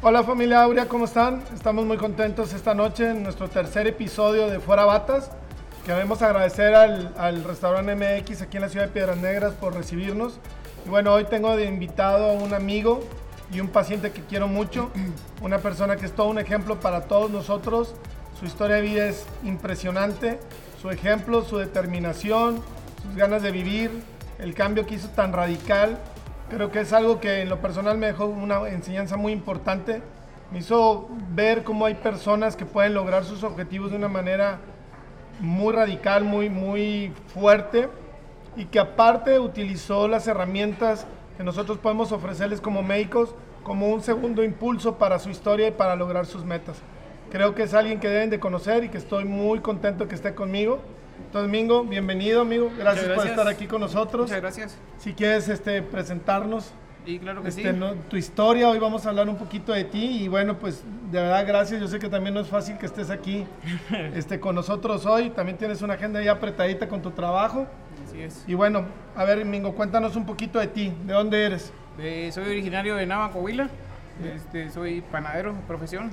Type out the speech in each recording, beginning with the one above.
Hola familia Aurea, ¿cómo están? Estamos muy contentos esta noche en nuestro tercer episodio de Fuera Batas. Queremos agradecer al, al restaurante MX aquí en la ciudad de Piedras Negras por recibirnos. Y bueno, hoy tengo de invitado a un amigo y un paciente que quiero mucho, una persona que es todo un ejemplo para todos nosotros. Su historia de vida es impresionante, su ejemplo, su determinación, sus ganas de vivir, el cambio que hizo tan radical. Creo que es algo que en lo personal me dejó una enseñanza muy importante. Me hizo ver cómo hay personas que pueden lograr sus objetivos de una manera muy radical, muy, muy fuerte y que aparte utilizó las herramientas que nosotros podemos ofrecerles como médicos como un segundo impulso para su historia y para lograr sus metas. Creo que es alguien que deben de conocer y que estoy muy contento que esté conmigo. Entonces, Mingo, bienvenido, amigo. Gracias, por estar aquí con nosotros. Muchas gracias. Si quieres este, presentarnos Y claro que este, sí. ¿no? tu historia, hoy vamos a hablar un poquito de ti y bueno, pues de verdad gracias. Yo sé que también no es fácil que estés aquí este, con nosotros hoy. También tienes una agenda ya apretadita con tu trabajo. Así es. Y bueno, a ver, Mingo, cuéntanos un poquito de ti. ¿De dónde eres? Eh, soy originario de Nava, Coahuila. Este, soy panadero, de profesión,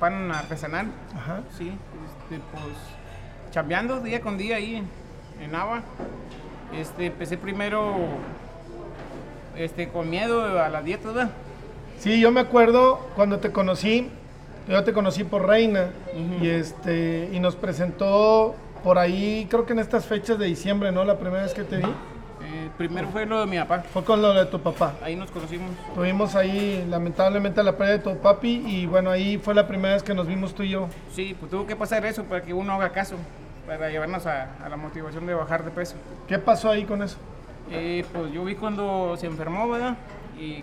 pan artesanal. Ajá. Sí, este, pues chambeando día con día ahí en, Nava. Este, empecé primero este, con miedo a la dieta, ¿verdad? Sí, yo me acuerdo cuando te conocí, yo te conocí por Reina y este y nos presentó por ahí, creo que en estas fechas de diciembre, ¿no? La primera vez que te vi primero fue lo de mi papá. fue con lo de tu papá. Ahí nos conocimos. Tuvimos ahí lamentablemente la pérdida de tu papi y bueno, ahí fue la primera vez que nos vimos tú y yo. Sí, pues tuvo que pasar eso para que uno haga caso, para llevarnos a, a la motivación de bajar de peso. ¿Qué pasó ahí con eso? Eh, pues yo vi cuando se enfermó, ¿verdad? Y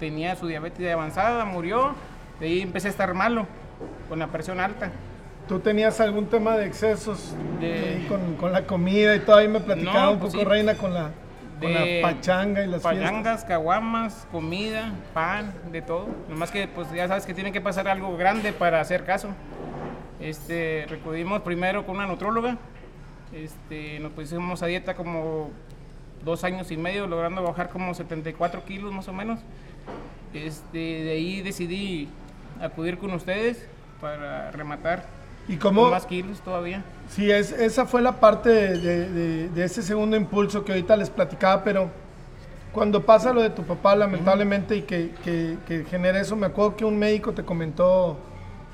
tenía su diabetes avanzada, murió. De ahí empecé a estar malo, con la presión alta. ¿Tú tenías algún tema de excesos De- con, con la comida y todo? Ahí me platicaba No, un pues poco sí. Reina con la, con la De pachanga y las. Pachangas, caguamas, comida, pan, de todo. Nomás que pues ya sabes que tiene que pasar algo grande para hacer caso. Este, recudimos primero con una nutróloga. Este, nos pusimos a dieta como dos años y medio, logrando bajar como 74 kilos más o menos. Este, de ahí decidí acudir con ustedes para rematar ¿Y con cómo? más kilos todavía. Sí, es, esa fue la parte de, de- de- ese segundo impulso que ahorita les platicaba, pero cuando pasa lo de tu papá, lamentablemente, y que, que- que genera eso, me acuerdo que un médico te comentó,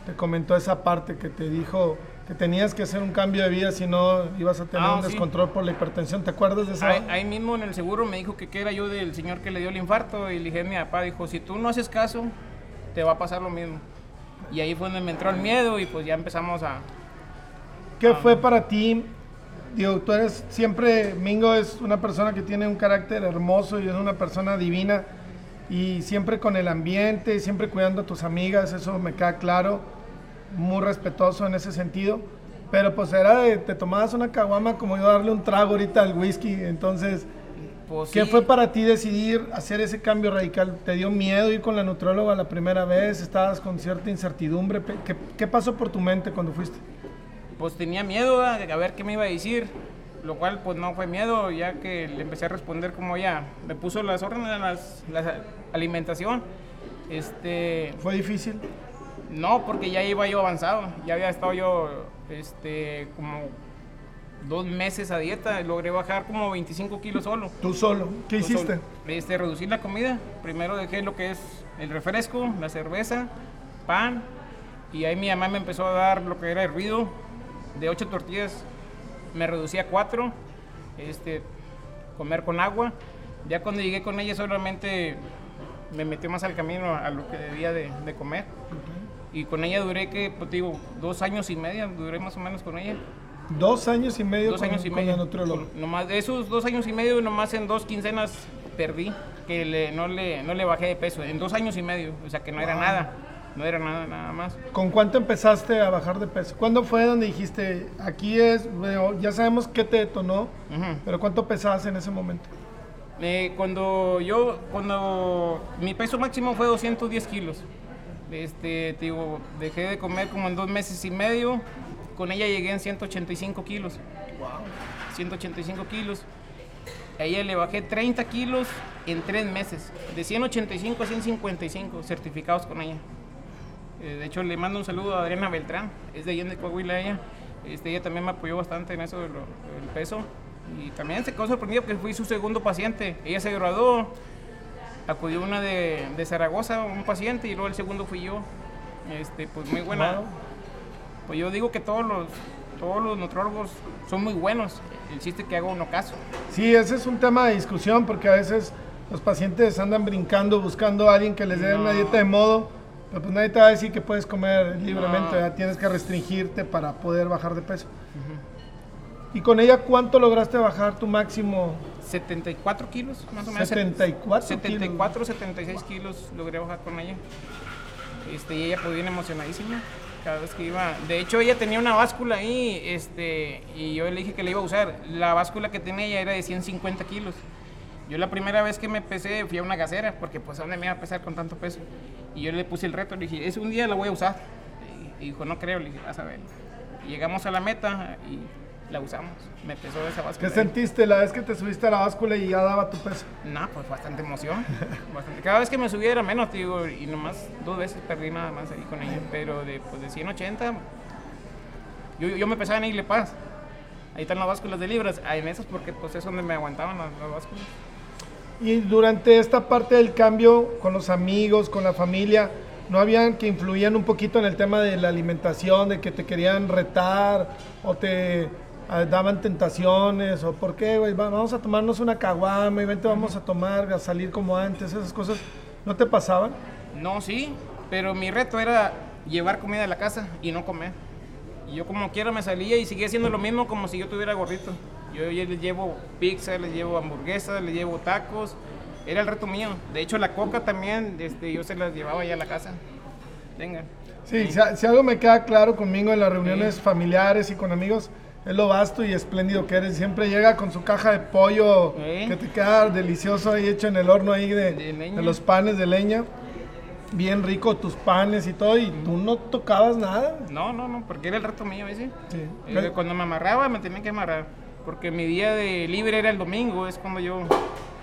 te comentó esa parte, que te dijo que tenías que hacer un cambio de vida, si no ibas a tener Ah, un sí. descontrol por la hipertensión. ¿Te acuerdas de esa? Ahí, ahí mismo en el seguro me dijo que, que era yo del señor que le dio el infarto y le dije a mi papá, dijo, si tú no haces caso, te va a pasar lo mismo. Y ahí fue donde me entró el miedo y pues ya empezamos a... ¿Qué fue para ti? Digo, tú eres siempre, Mingo es una persona que tiene un carácter hermoso y es una persona divina y siempre con el ambiente, siempre cuidando a tus amigas, eso me queda claro, muy respetuoso en ese sentido. Pero pues era de, te tomabas una caguama como yo darle un trago ahorita al whisky, entonces, Pues, ¿qué sí, fue para ti decidir hacer ese cambio radical? ¿Te dio miedo ir con la nutróloga la primera vez? ¿Estabas con cierta incertidumbre? ¿Qué, qué pasó por tu mente cuando fuiste? Pues tenía miedo a, a ver qué me iba a decir, lo cual pues no fue miedo, ya que le empecé a responder como ya me puso las órdenes de las, la alimentación. Este, ¿Fue difícil? No, porque ya iba yo avanzado. Ya había estado yo este, como dos meses a dieta. Logré bajar como 25 kilos solo. ¿Tú solo? ¿Qué Yo hiciste? solo. Este, reducir la comida. Primero dejé lo que es el refresco, la cerveza, pan. Y ahí mi mamá me empezó a dar lo que era hervido. De ocho tortillas me reducí a cuatro. Este, comer con agua. Ya cuando llegué con ella solamente me metió más al camino a lo que debía de, de comer. Y con ella duré que, pues digo, dos años y medio, duré más o menos con ella. Dos años y medio Dos con, años y con medio. Con- nomás de esos dos años y medio, nomás en dos quincenas perdí, que le- no, le, no le bajé de peso. En dos años y medio, o sea que no era nada, no era nada, nada más. ¿Con cuánto empezaste a bajar de peso? ¿Cuándo fue donde dijiste, aquí es, bueno, ya sabemos qué te detonó, Ujú. pero cuánto pesabas en ese momento? Eh, cuando yo, cuando mi peso máximo fue 210 kilos, este, te digo, dejé de comer como en dos meses y medio, con ella llegué en 185 kilos. 185 kilos. A ella le bajé 30 kilos en tres meses, de 185 a 155 certificados con ella. Eh, de hecho, le mando un saludo a Adriana Beltrán, es de allá de Coahuila ella. Este, ella también me apoyó bastante en eso del peso. Y también se quedó sorprendido que fui su segundo paciente. Ella se graduó, acudió una de, de Zaragoza, un paciente, y luego el segundo fui yo. Este, pues muy buena. Pues yo digo que todos los, todos los nutrólogos son muy buenos. El chiste que hago uno caso. Sí, ese es un tema de discusión porque a veces los pacientes andan brincando buscando a alguien que les dé una dieta de modo, pero pues nadie te va a decir que puedes comer libremente, tienes que restringirte para poder bajar de peso. ¿Y con ella cuánto lograste bajar tu máximo? 74 kilos, más o menos. 74 74, 76 kilos logré bajar con ella. Este, y ella pues bien emocionadísima cada vez que iba. De hecho, ella tenía una báscula ahí, este, y yo le dije que la iba a usar. La báscula que tenía ella era de 150 kilos. Yo la primera vez que me pesé fui a una gasera, porque pues a dónde me iba a pesar con tanto peso. Y yo le puse el reto, le dije, es un día la voy a usar. Y dijo, no creo, le dije, vas a ver. llegamos a la meta y la usamos. Me pesó esa báscula. ¿Qué sentiste la vez que te subiste a la báscula y ya daba tu peso? No, pues bastante emoción. Cada vez que me subía era menos, digo, y nomás dos veces perdí nada más ahí con ella. Pero de, pues de 180, yo, yo me pesaba en Igle Paz. Ahí están las básculas de libras. Ahí en esas porque pues es donde me aguantaban las, las básculas. Y durante esta parte del cambio con los amigos, con la familia, ¿no habían que influían un poquito en el tema de la alimentación, de que te querían retar o te daban tentaciones o por qué, güey, vamos a tomarnos una caguama y vente, vamos a tomar, a salir como antes, esas cosas, ¿no te pasaban? No, sí, pero mi reto era llevar comida a la casa y no comer. Y yo como quiera me salía y seguía haciendo lo mismo como si yo tuviera gordito. Yo, yo les llevo pizza, les llevo hamburguesas, les llevo tacos. Era el reto mío. De hecho, la coca también, este, yo se las llevaba ya a la casa. Venga. Sí, Si, algo me queda claro conmigo en las reuniones familiares y con amigos, es lo vasto y espléndido que eres. Siempre llega con su caja de pollo que te queda delicioso ahí hecho en el horno ahí de, los panes de leña. Bien rico tus panes y todo, y tú no tocabas nada. No, no, no, porque era el reto mío ese. Sí. Eh, cuando me amarraba me tenía que amarrar, porque mi día de libre era el domingo, es cuando yo,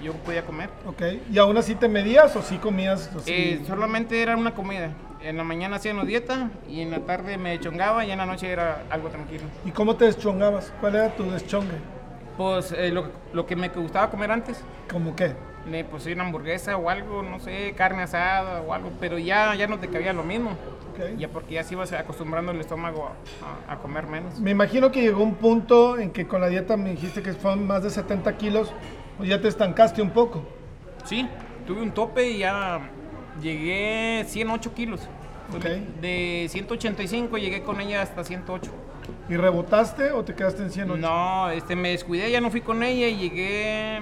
yo podía comer. Ok, ¿y aún así te medías o sí comías? Eh, solamente era una comida en la mañana hacía una dieta y en la tarde me chongaba y en la noche era algo tranquilo. ¿Y cómo te deschongabas? ¿Cuál era tu deschongue? Pues eh, lo, que me gustaba comer antes. ¿Cómo qué? Me pues una hamburguesa o algo, no sé, carne asada o algo, pero ya, ya no te cabía lo mismo. Ya porque ya se ibas acostumbrando el estómago a, comer menos. Me imagino que llegó un punto en que con la dieta me dijiste que fueron más de 70 kilos, pues ya te estancaste un poco. Sí, tuve un tope y ya llegué 108 kilos. De 185 llegué con ella hasta 108. ¿Y rebotaste o te quedaste en 108? No, este, me descuidé, ya no fui con ella y llegué,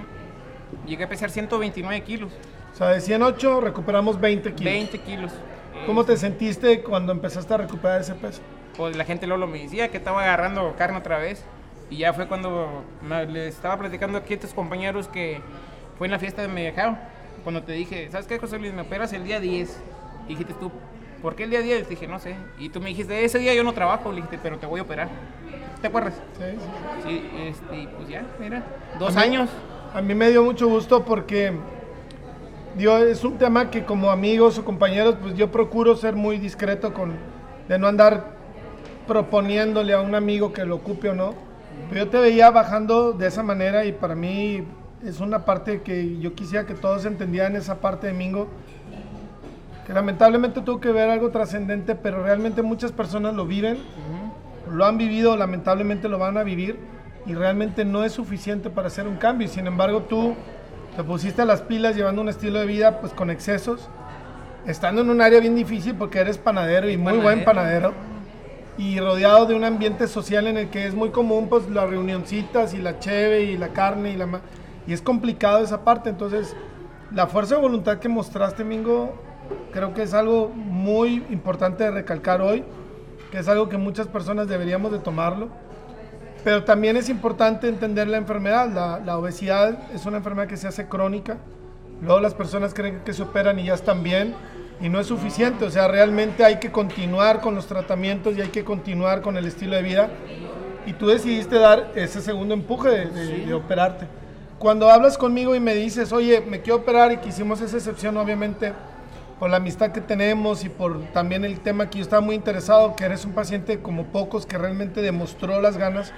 llegué a pesar 129 kilos. O sea, de 108 recuperamos 20 kilos. 20 kilos. ¿Cómo te sentiste cuando empezaste a recuperar ese peso? Pues la gente luego me decía que estaba agarrando carne otra vez. Y ya fue cuando le estaba platicando aquí a estos compañeros que fue en la fiesta de Medellín cuando te dije, ¿sabes qué, José Luis? Me operas el día 10. Y dijiste tú, ¿por qué el día 10? Dije, no sé. Y tú me dijiste, ese día yo no trabajo. Le dijiste, pero te voy a operar. ¿Te acuerdas? Sí, sí. Sí, este, pues ya, mira, dos años. a mí me dio mucho gusto porque Es un tema que como amigos o compañeros, pues yo procuro ser muy discreto con, de no andar proponiéndole a un amigo que lo ocupe o no. Pero yo te veía bajando de esa manera y para mí es una parte que yo quisiera que todos entendieran esa parte de Mingo, que lamentablemente tuvo que ver algo trascendente, pero realmente muchas personas lo viven, lo han vivido, lamentablemente lo van a vivir, y realmente no es suficiente para hacer un cambio. Y sin embargo tú te pusiste las pilas llevando un estilo de vida pues con excesos, estando en un área bien difícil porque eres panadero y muy buen panadero y rodeado de un ambiente social en el que es muy común pues las reunioncitas y la cheve y la carne y la y es complicado esa parte. Entonces, la fuerza de voluntad que mostraste, Mingo, creo que es algo muy importante de recalcar hoy, que es algo que muchas personas deberíamos de tomarlo. Pero también es importante entender la enfermedad. La, la obesidad es una enfermedad que se hace crónica. Luego las personas creen que se operan y ya están bien y no es suficiente. O sea, realmente hay que continuar con los tratamientos y hay que continuar con el estilo de vida. Y tú decidiste dar ese segundo empuje de, de operarte. cuando hablas conmigo y me dices, oye, me quiero operar y que hicimos esa excepción, obviamente, por la amistad que tenemos y por también el tema que yo estaba muy interesado, que eres un paciente como pocos que realmente demostró las ganas.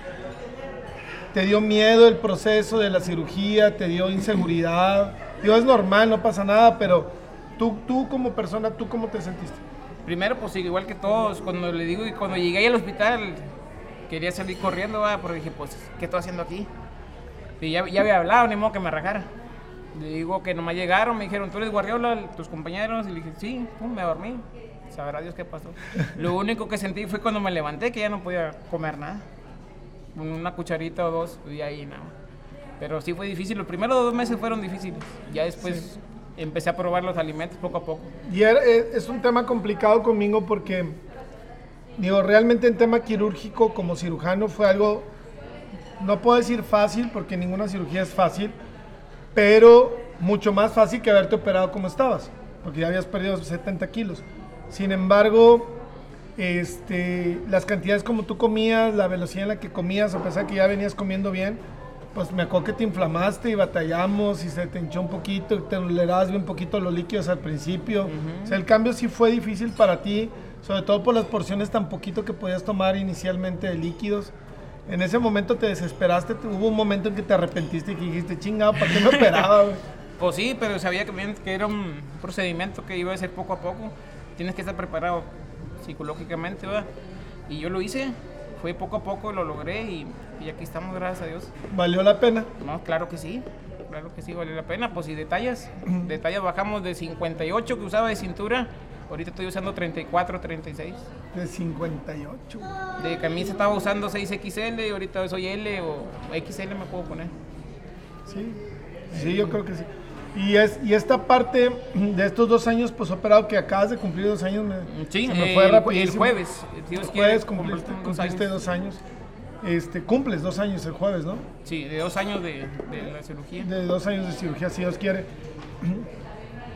¿Te dio miedo el proceso de la cirugía? ¿Te dio inseguridad? Digo, es normal, no pasa nada, pero tú, tú como persona, ¿tú cómo te sentiste? Primero, pues igual que todos, cuando le digo, y cuando llegué al hospital, quería salir corriendo, ¿va? porque dije, pues, ¿qué estoy haciendo aquí? Y ya, ya había hablado, ni modo que me rajara. Le digo que nomás llegaron, me dijeron, ¿tú eres Guardiola, tus compañeros? Y le dije, sí, pum, me dormí. Sabrá Dios qué pasó. Lo único que sentí fue cuando me levanté, que ya no podía comer nada. Una cucharita o dos, y ahí nada. Pero sí fue difícil. Los primeros dos meses fueron difíciles. Ya después empecé a probar los alimentos poco a poco. Y eh, es un tema complicado conmigo porque, digo, realmente en tema quirúrgico como cirujano fue algo, no puedo decir fácil porque ninguna cirugía es fácil, pero mucho más fácil que haberte operado como estabas, porque ya habías perdido 70 kilos. Sin embargo, este, las cantidades como tú comías, la velocidad en la que comías, a pesar que ya venías comiendo bien, pues me acuerdo que te inflamaste y batallamos y se te hinchó un poquito, y te tolerabas bien poquito los líquidos al principio. O sea, el cambio sí fue difícil para ti, sobre todo por las porciones tan poquito que podías tomar inicialmente de líquidos. En ese momento te desesperaste, te- hubo un momento en que te arrepentiste y que dijiste, chingado, ¿para qué me operaba? güey?" Pues sí, pero sabía que, que era un procedimiento que iba a ser poco a poco. Tienes que estar preparado psicológicamente, ¿verdad? Y yo lo hice, fue poco a poco, lo logré y, y aquí estamos, gracias a Dios. ¿Valió la pena? No, claro que sí, claro que sí, vale la pena. Pues si detalles, detalles bajamos de 58 que usaba de cintura, ahorita estoy usando 34, 36. De 58. De camisa estaba usando 6XL, ahorita soy L o XL me puedo poner. Sí, sí, yo creo que sí. Y, es, y esta parte de estos dos años, pues operado que acabas de cumplir dos años, me, Sí, se me el, fue el rapidísimo. jueves. si El jueves cumpliste, dos cumpliste años. dos años. Este, cumples dos años el jueves, ¿no? Sí, de dos años de, de la cirugía. De dos años de cirugía, si Dios quiere.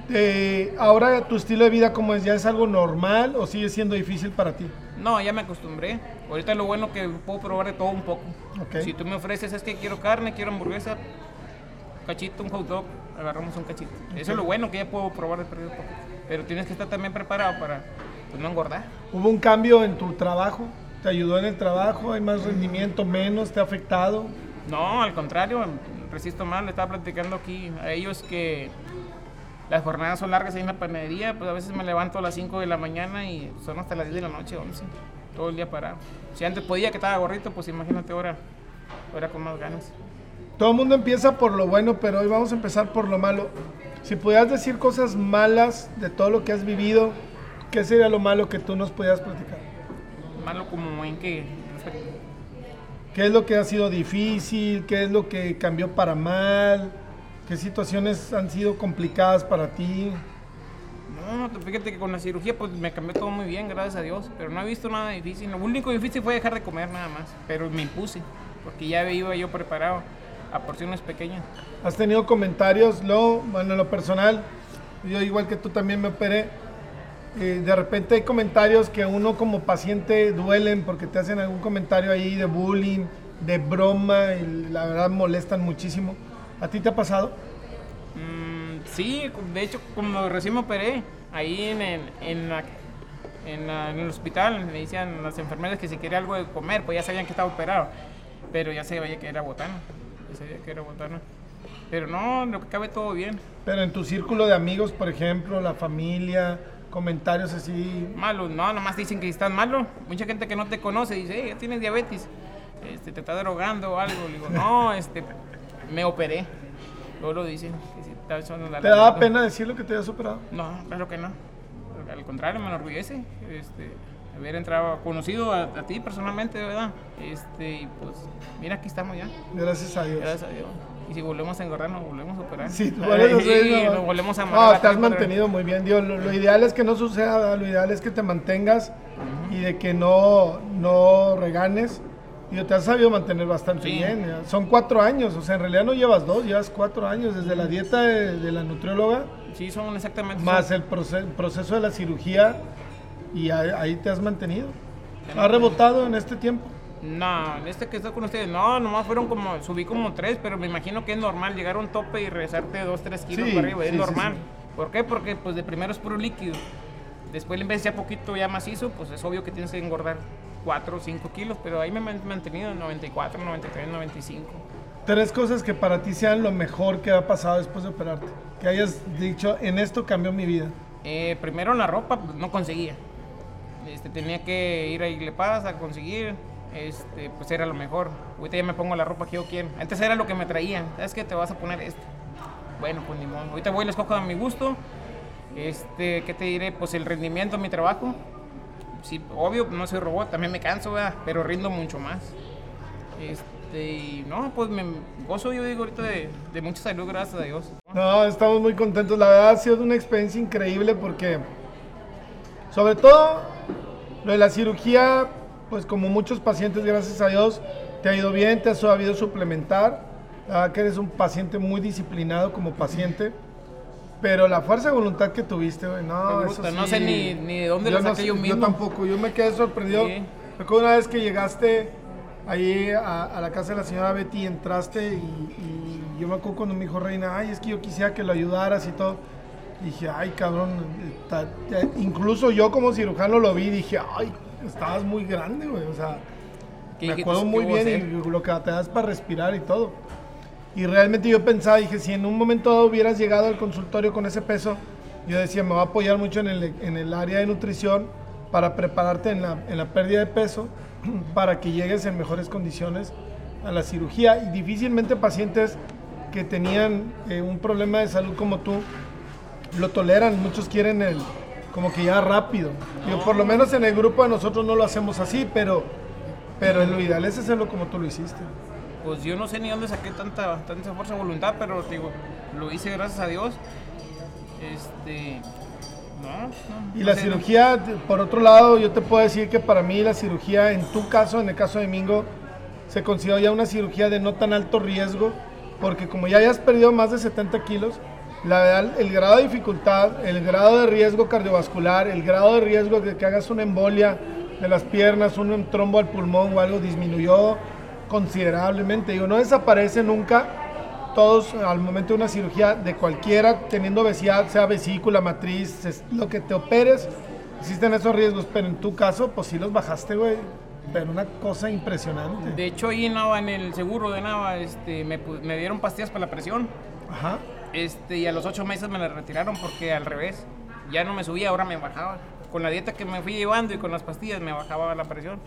Eh, ahora tu estilo de vida, ¿cómo es? ¿Ya es algo normal o sigue siendo difícil para ti? No, ya me acostumbré. Ahorita lo bueno que puedo probar de todo un poco. Ok. Si tú me ofreces es que quiero carne, quiero hamburguesa, cachito, un hot dog, agarramos un cachito. Eso es lo bueno que ya puedo probar de perdido poco. Pero tienes que estar también preparado para pues, no engordar. ¿Hubo un cambio en tu trabajo? ¿Te ayudó en el trabajo? ¿Hay más rendimiento, menos? ¿Te ha afectado? No, al contrario, resisto más. Le estaba platicando aquí a ellos que las jornadas son largas ahí en la panadería. Pues a veces me levanto a las 5 de la mañana y son hasta las 10 de la noche, 11. Todo el día parado. Si antes podía que estaba gorrito, pues imagínate ahora, ahora con más ganas. Todo el mundo empieza por lo bueno, pero hoy vamos a empezar por lo malo. Si pudieras decir cosas malas de todo lo que has vivido, ¿qué sería lo malo que tú nos pudieras platicar? Malo como en que ¿Qué es lo que ha sido difícil? ¿Qué es lo que cambió para mal? ¿Qué situaciones han sido complicadas para ti? No, te- fíjate que con la cirugía pues me cambió todo muy bien, gracias a Dios. Pero no he visto nada difícil. Lo único difícil fue dejar de comer nada más. Pero me impuse, porque ya iba yo preparado a porciones pequeñas. ¿Has tenido comentarios? Lo, bueno, en lo personal, yo igual que tú también me operé. eh, de repente hay comentarios que uno como paciente duelen porque te hacen algún comentario ahí de bullying, de broma y la verdad molestan muchísimo. ¿A ti te ha pasado? Mm, sí, de hecho, como recién me operé, ahí en, el- en, la- en la- en el hospital me decían las enfermeras que si quería algo de comer, pues ya sabían que estaba operado. Pero ya se veía que era botana. Ya sabía que era botana. Pero no, lo que cabe todo bien. Pero en tu círculo de amigos, por ejemplo, la familia, comentarios así. Malo, no, nomás dicen que estás malo. Mucha gente que no te conoce dice, hey, ya tienes diabetes, este, te está drogando o algo. Le digo, no, este, me operé. Luego lo dicen. que la ¿Te daba pena decir lo que te habías operado? No, claro que no. Al contrario, me enorgullece este, haber entrado, conocido a, a ti personalmente, ¿verdad? Este, y pues, mira, aquí estamos ya, Gracias a Dios. gracias a Dios. Y si volvemos a engordar, nos volvemos a operar. Sí, tú vuelves a hacer Y nos volvemos a No, te has mantenido muy bien, Dios. Lo, lo ideal es que no suceda, ¿verdad? lo ideal es que te mantengas y de que no, no reganes. Y te has sabido mantener bastante Sí. bien. ya. Son cuatro años, o sea, en realidad no llevas dos, llevas cuatro años desde la dieta de, de la nutrióloga, Sí, son exactamente. más son- el proce- proceso de la cirugía y ahí, ahí te has mantenido. ¿Has rebotado en este tiempo? No, este que está con ustedes, no, nomás fueron como, subí como tres, pero me imagino que es normal llegar a un tope y regresarte dos, tres kilos Sí, para arriba, es sí, sí, normal. ¿Por qué? Porque pues de primero es puro líquido. Después en vez ya poquito ya macizo, pues es obvio que tienes que engordar 4 o 5 kilos, pero ahí me he mantenido en 94, 93, 95. Tres cosas que para ti sean lo mejor que ha pasado después de operarte. Que hayas dicho, en esto cambió mi vida. Eh, primero la ropa, pues no conseguía. Este, tenía que ir a Iglepas a conseguir, este, pues era lo mejor. Ahorita ya me pongo la ropa que yo quiero. Antes era lo que me traían. ¿Sabes qué? Te vas a poner esto. Bueno, pues ni modo. Ahorita voy y les cojo a mi gusto. Este, ¿qué te diré? Pues el rendimiento en mi trabajo. Sí, obvio, no soy robot, también me canso, ¿verdad? pero rindo mucho más. Este, no, pues me gozo, yo digo ahorita de, de mucha salud, gracias a Dios. No, estamos muy contentos. La verdad ha sido una experiencia increíble porque, sobre todo, lo de la cirugía, pues como muchos pacientes, gracias a Dios, te ha ido bien, te has sabido suplementar. La verdad que eres un paciente muy disciplinado como paciente. Pero la fuerza de voluntad que tuviste, güey, no, eso sí. no sé ni- ni de dónde yo no saqué sé, yo mismo. tampoco, yo me quedé sorprendido. Sí. Recuerdo una vez que llegaste ahí a, a la casa de la señora Betty, entraste y, y yo me acuerdo cuando me dijo Reina, ay, es que yo quisiera que lo ayudaras y todo. Dije, ay, cabrón, ta- incluso yo como cirujano lo vi, dije, ay, estabas muy grande, güey, o sea, ¿Qué me acuerdo ¿Qué muy bien y lo que te das para respirar y todo. Y realmente yo pensaba, dije, si en un momento dado hubieras llegado al consultorio con ese peso, yo decía, me va a apoyar mucho en el, en el área de nutrición para prepararte en la, en la pérdida de peso, para que llegues en mejores condiciones a la cirugía. Y difícilmente pacientes que tenían eh, un problema de salud como tú lo toleran, muchos quieren el como que ya rápido. Digo, por lo menos en el grupo de nosotros no lo hacemos así, pero, pero lo ideal es hacerlo como tú lo hiciste. Pues yo no sé ni dónde saqué tanta, tanta fuerza de voluntad, pero te digo, lo hice gracias a Dios. Este. No, no. Y no la sé, cirugía, por otro lado, yo te puedo decir que para mí la cirugía, en tu caso, en el caso de Mingo, se considera ya una cirugía de no tan alto riesgo, porque como ya hayas perdido más de 70 kilos, la verdad, el grado de dificultad, el grado de riesgo cardiovascular, el grado de riesgo de que hagas una embolia de las piernas, un trombo al pulmón o algo disminuyó considerablemente. Digo, no desaparece nunca, todos al momento de una cirugía de cualquiera, teniendo obesidad, sea vesícula, matriz, es- lo que te operes, existen esos riesgos, pero en tu caso, pues sí los bajaste, güey. Pero una cosa impresionante. De hecho, ahí en Nava, en el seguro de Nava, este, me, me dieron pastillas para la presión. Ajá. Este, y a los ocho meses me las retiraron porque al revés, ya no me subía, ahora me bajaba. Con la dieta que me fui llevando y con las pastillas me bajaba la presión.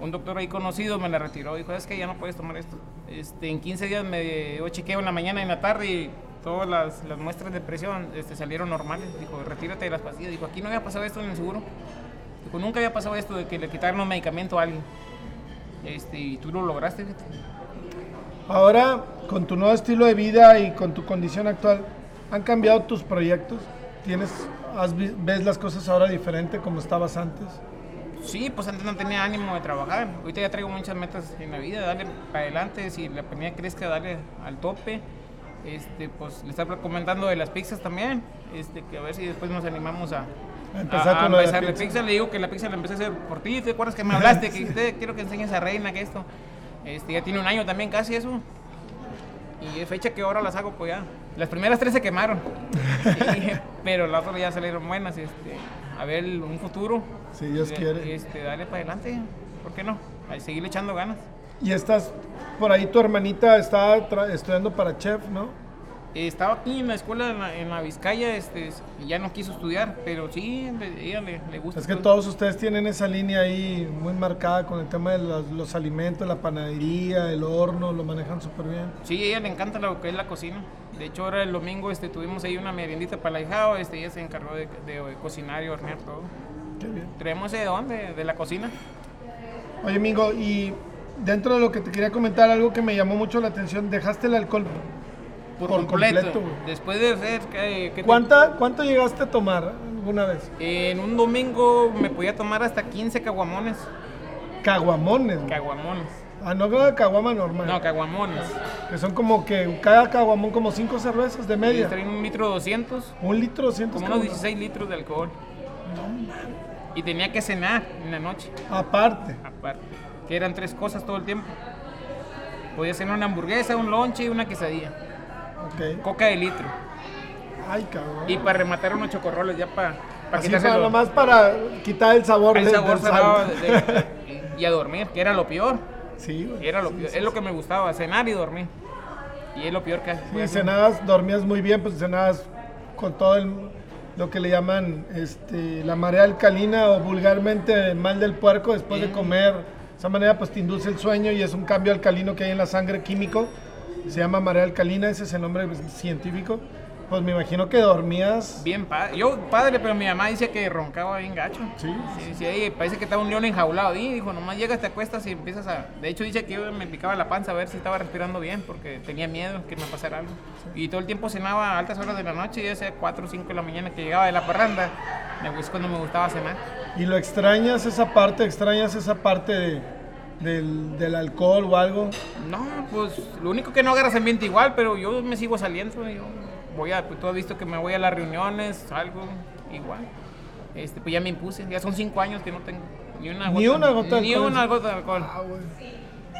Un doctor ahí conocido me la retiró, dijo, es que ya no puedes tomar esto. Este, en 15 días me dio chequeo en la mañana y en la tarde y todas las, las muestras de presión este, salieron normales. Dijo, retírate de las pastillas. Dijo, aquí no había pasado esto en el seguro. Dijo, nunca había pasado esto de que le quitaron un medicamento a alguien. Este, y tú lo lograste, fíjate. Ahora, con tu nuevo estilo de vida y con tu condición actual, ¿han cambiado tus proyectos? ¿Tienes, has ¿Ves las cosas ahora diferente como estabas antes? Sí, pues antes no tenía ánimo de trabajar. Ahorita ya traigo muchas metas en la vida, darle para adelante, si la economía crezca, darle al tope. Este, pues le estaba comentando de las pizzas también, este, que a ver si después nos animamos a, A empezar a- a con la pizza. Le digo que la pizza la empecé a hacer por ti, ¿te acuerdas que me hablaste? Que quiero que enseñes a Reina que esto. Este, ya tiene un año también casi eso. Y es fecha que ahora las hago, pues ya. Las primeras tres se quemaron. Y- pero las otras ya salieron buenas. Este, a ver un futuro. Si Dios quiere. Este, dale para adelante. ¿Por qué no? A seguirle echando ganas. Y estás, por ahí tu hermanita está estudiando para chef, ¿no? Eh, Estaba aquí en la escuela en la, en la Vizcaya, este, ya no quiso estudiar, pero sí, ella le, le gusta. Es que estudiar. todos ustedes tienen esa línea ahí muy marcada con el tema de los, los alimentos, la panadería, el horno, lo manejan súper bien. Sí, a ella le encanta lo que es la cocina. De hecho, ahora el domingo este, tuvimos ahí una meriendita para la hijao, este, ella se encargó de, de cocinar y hornear todo. Qué bien. ¿Traemos de dónde? De la cocina. Oye, Mingo, y dentro de lo que te quería comentar, algo que me llamó mucho la atención, dejaste el alcohol. Por, Por completo. Después de hacer... ¿qué- qué te- ¿Cuánta, ¿Cuánto llegaste a tomar alguna vez? En un domingo me podía tomar hasta 15 caguamones. Caguamones. Caguamones. Ah, no caguama normal. No, caguamones. que son como que cada caguamón como cinco cervezas de Y media. traen un litro 200, Un litro, 200 como unos caguamas. 16 litros de alcohol. Y tenía que cenar en la noche, Aparte. aparte. que eran tres cosas todo el tiempo. Podía ser una hamburguesa, un lonche y una quesadilla. Ok. Coca de litro. Ay, cabrón. Y para rematar unos chocorroles ya para, para Así para, nomás para quitar el sabor, el de- sabor del salado de- y a dormir, que era lo peor. Sí, güey. Era lo Sí, peor. sí, es lo que me gustaba, cenar y dormir. Y es lo peor que Sí, cenabas, dormías muy bien, pues cenabas con todo el, lo que le llaman este, la marea alcalina o vulgarmente el mal del puerco después de comer. De esa manera pues te induce el sueño y es un cambio alcalino que hay en la sangre químico. Se llama marea alcalina, ese es el nombre científico. Pues me imagino que dormías... Bien padre. Yo padre, pero mi mamá dice que roncaba bien gacho. Sí. Sí, sí, ahí parece que estaba un león enjaulado ahí. Dijo, nomás llegas, te acuestas y empiezas a... De hecho dice que yo me picaba la panza a ver si estaba respirando bien porque tenía miedo que me pasara algo. Y todo el tiempo cenaba a altas horas de la noche y ya sea 4 o 5 de la mañana que llegaba de la parranda. Me gusta cuando me gustaba cenar. ¿Y lo extrañas esa parte? ¿Extrañas esa parte de- del, del alcohol o algo? No, pues lo único que no agarras ambiente igual, pero yo me sigo saliendo. Yo voy a, pues tú has visto que me voy a las reuniones, algo igual. Este, pues ya me impuse, ya son cinco años que no tengo ni una gota, Ni una gota de ni alcohol. una gota de alcohol, Ah, güey.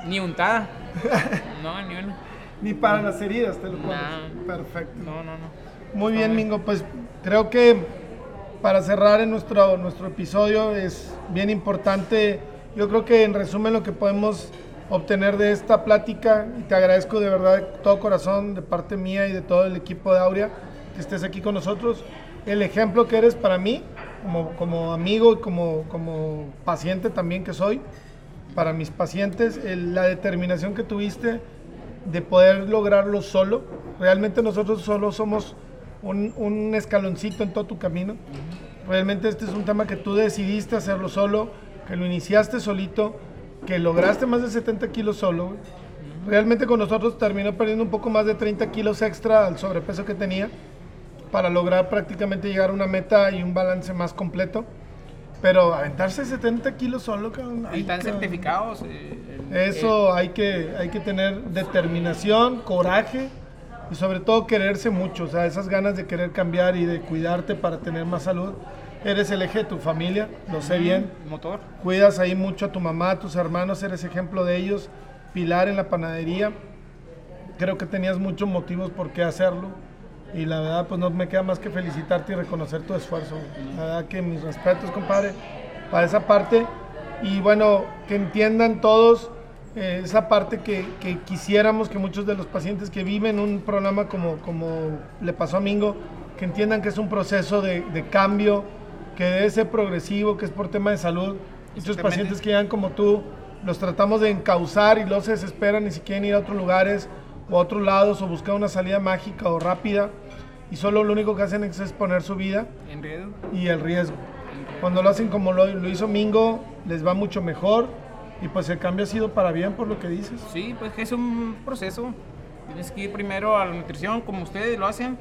ni untada. No, ni una. Ni para las heridas te lo pones. Nah. Perfecto. No, no, no. Muy bien, Mingo. Pues creo que para cerrar en nuestro, nuestro episodio es bien importante. Yo creo que en resumen lo que podemos obtener de esta plática, y te agradezco de verdad de todo corazón, de parte mía y de todo el equipo de Aurea, que estés aquí con nosotros. El ejemplo que eres para mí, como, como amigo y como, como paciente también que soy, para mis pacientes, la determinación que tuviste de poder lograrlo solo. Realmente nosotros solo somos un escaloncito en todo tu camino. Realmente este es un tema que tú decidiste hacerlo solo, que lo iniciaste solito, que lograste más de 70 kilos solo. güey. Realmente con nosotros terminó perdiendo un poco más de 30 kilos extra al sobrepeso que tenía para lograr prácticamente llegar a una meta y un balance más completo. Pero aventarse 70 kilos solo, cabrón. Ay, están cabrón. certificados. eh, Eso hay que, hay que tener determinación, coraje y sobre todo quererse mucho, o sea, esas ganas de querer cambiar y de cuidarte para tener más salud. Eres el eje de tu familia, lo sé bien. Motor. Cuidas ahí mucho a tu mamá, a tus hermanos, eres ejemplo de ellos. Pilar en la panadería. Creo que tenías muchos motivos por qué hacerlo. Y la verdad, pues no me queda más que felicitarte y reconocer tu esfuerzo. La verdad que mis respetos, compadre, para esa parte. Y bueno, que entiendan todos eh, esa parte que, que quisiéramos que muchos de los pacientes que viven un programa como, como le pasó a Mingo, que entiendan que es un proceso de, de cambio, que debe ser progresivo, que es por tema de salud. Muchos pacientes que llegan como tú, los tratamos de encauzar y los se desesperan y si quieren ir a otros lugares o a otros lados o buscar una salida mágica o rápida y solo lo único que hacen es exponer su vida En riesgo. y el riesgo. Cuando lo hacen como lo, lo hizo Mingo, les va mucho mejor y pues el cambio ha sido para bien por lo que dices. Sí, pues que es un proceso. Tienes que ir primero a la nutrición, como ustedes lo hacen.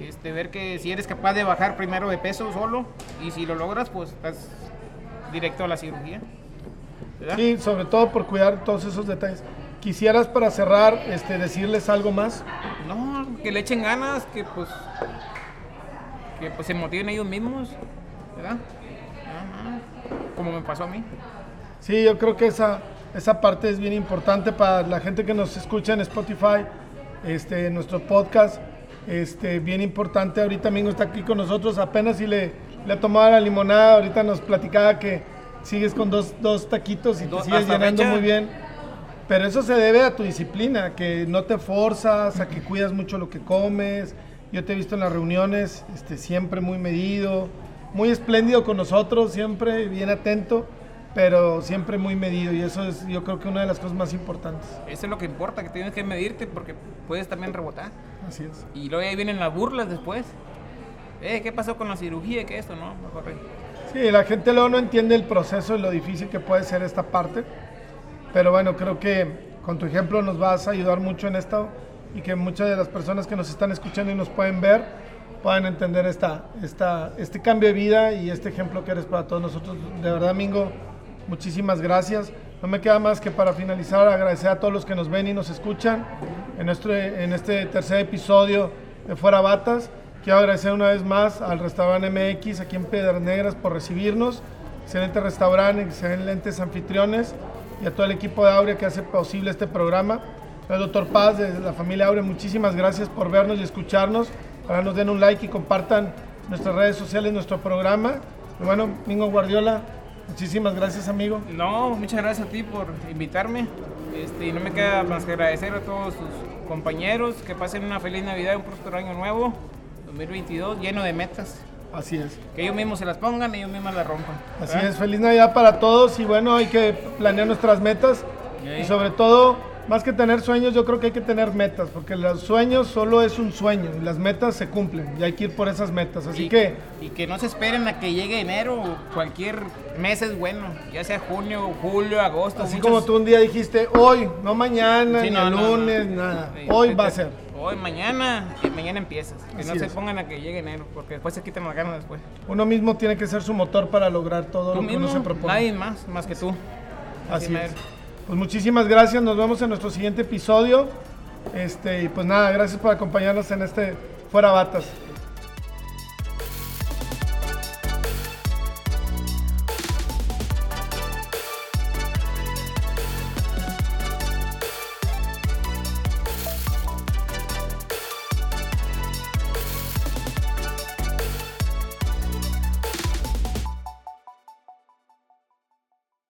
Este, ver que si eres capaz de bajar primero de peso solo y si lo logras, pues estás directo a la cirugía. ¿verdad? Sí, sobre todo por cuidar todos esos detalles. Quisieras para cerrar este, decirles algo más. No, que le echen ganas, que pues que pues se motiven ellos mismos, ¿verdad? Ajá. Como me pasó a mí. Sí, yo creo que esa, esa parte es bien importante para la gente que nos escucha en Spotify, este, en nuestro podcast. Este, bien importante, ahorita Mingo está aquí con nosotros, apenas si le, le ha tomado la limonada, ahorita nos platicaba que sigues con dos, dos taquitos y te sigues llenando fecha. muy bien. Pero eso se debe a tu disciplina, que no te forzas, a que cuidas mucho lo que comes. Yo te he visto en las reuniones, este, siempre muy medido, muy espléndido con nosotros, siempre bien atento, pero siempre muy medido. Y eso es, yo creo que una de las cosas más importantes. Eso es lo que importa, que tienes que medirte porque puedes también rebotar. Así es. Y luego ahí vienen las burlas después. Eh, ¿qué pasó con la cirugía? ¿Qué esto? No, mejor Sí, la gente luego no entiende el proceso y lo difícil que puede ser esta parte. Pero bueno, creo que con tu ejemplo nos vas a ayudar mucho en esto y que muchas de las personas que nos están escuchando y nos pueden ver puedan entender esta, esta, este cambio de vida y este ejemplo que eres para todos nosotros. De verdad, Mingo, muchísimas gracias. No me queda más que para finalizar agradecer a todos los que nos ven y nos escuchan en, nuestro, en este tercer episodio de Fuera Batas. Quiero agradecer una vez más al restaurante MX aquí en Piedras Negras por recibirnos. Excelente restaurante, excelentes anfitriones. y a todo el equipo de Aurea que hace posible este programa. Al doctor Paz de la familia Aurea, muchísimas gracias por vernos y escucharnos. Ojalá nos den un like y compartan nuestras redes sociales, nuestro programa. Bueno, Mingo Guardiola, muchísimas gracias amigo. No, muchas gracias a ti por invitarme. Este, y no me queda más que agradecer a todos tus compañeros, que pasen una feliz Navidad, un próspero año nuevo, 2022, lleno de metas. Así es. Que ellos mismos se las pongan y ellos mismos las rompan. Así es, feliz Navidad para todos y bueno, hay que planear nuestras metas y sobre todo más que tener sueños, yo creo que hay que tener metas, porque los sueños solo es un sueño y las metas se cumplen y hay que ir por esas metas. Así y, que. Y que no se esperen a que llegue enero, cualquier mes es bueno, ya sea junio, julio, agosto. Así como tú un día dijiste, hoy, no mañana, sí, ni no, el lunes, no, nada. hoy va a ser. Hoy, mañana, y mañana empiezas. Que no se pongan a que llegue enero, porque después se quitan las ganas después. Uno mismo tiene que ser su motor para lograr todo lo que uno se propone. Nadie más, más que tú. Así, Así es. Pues muchísimas gracias, nos vemos en nuestro siguiente episodio. Este, y pues nada, gracias por acompañarnos en este Fuera Batas.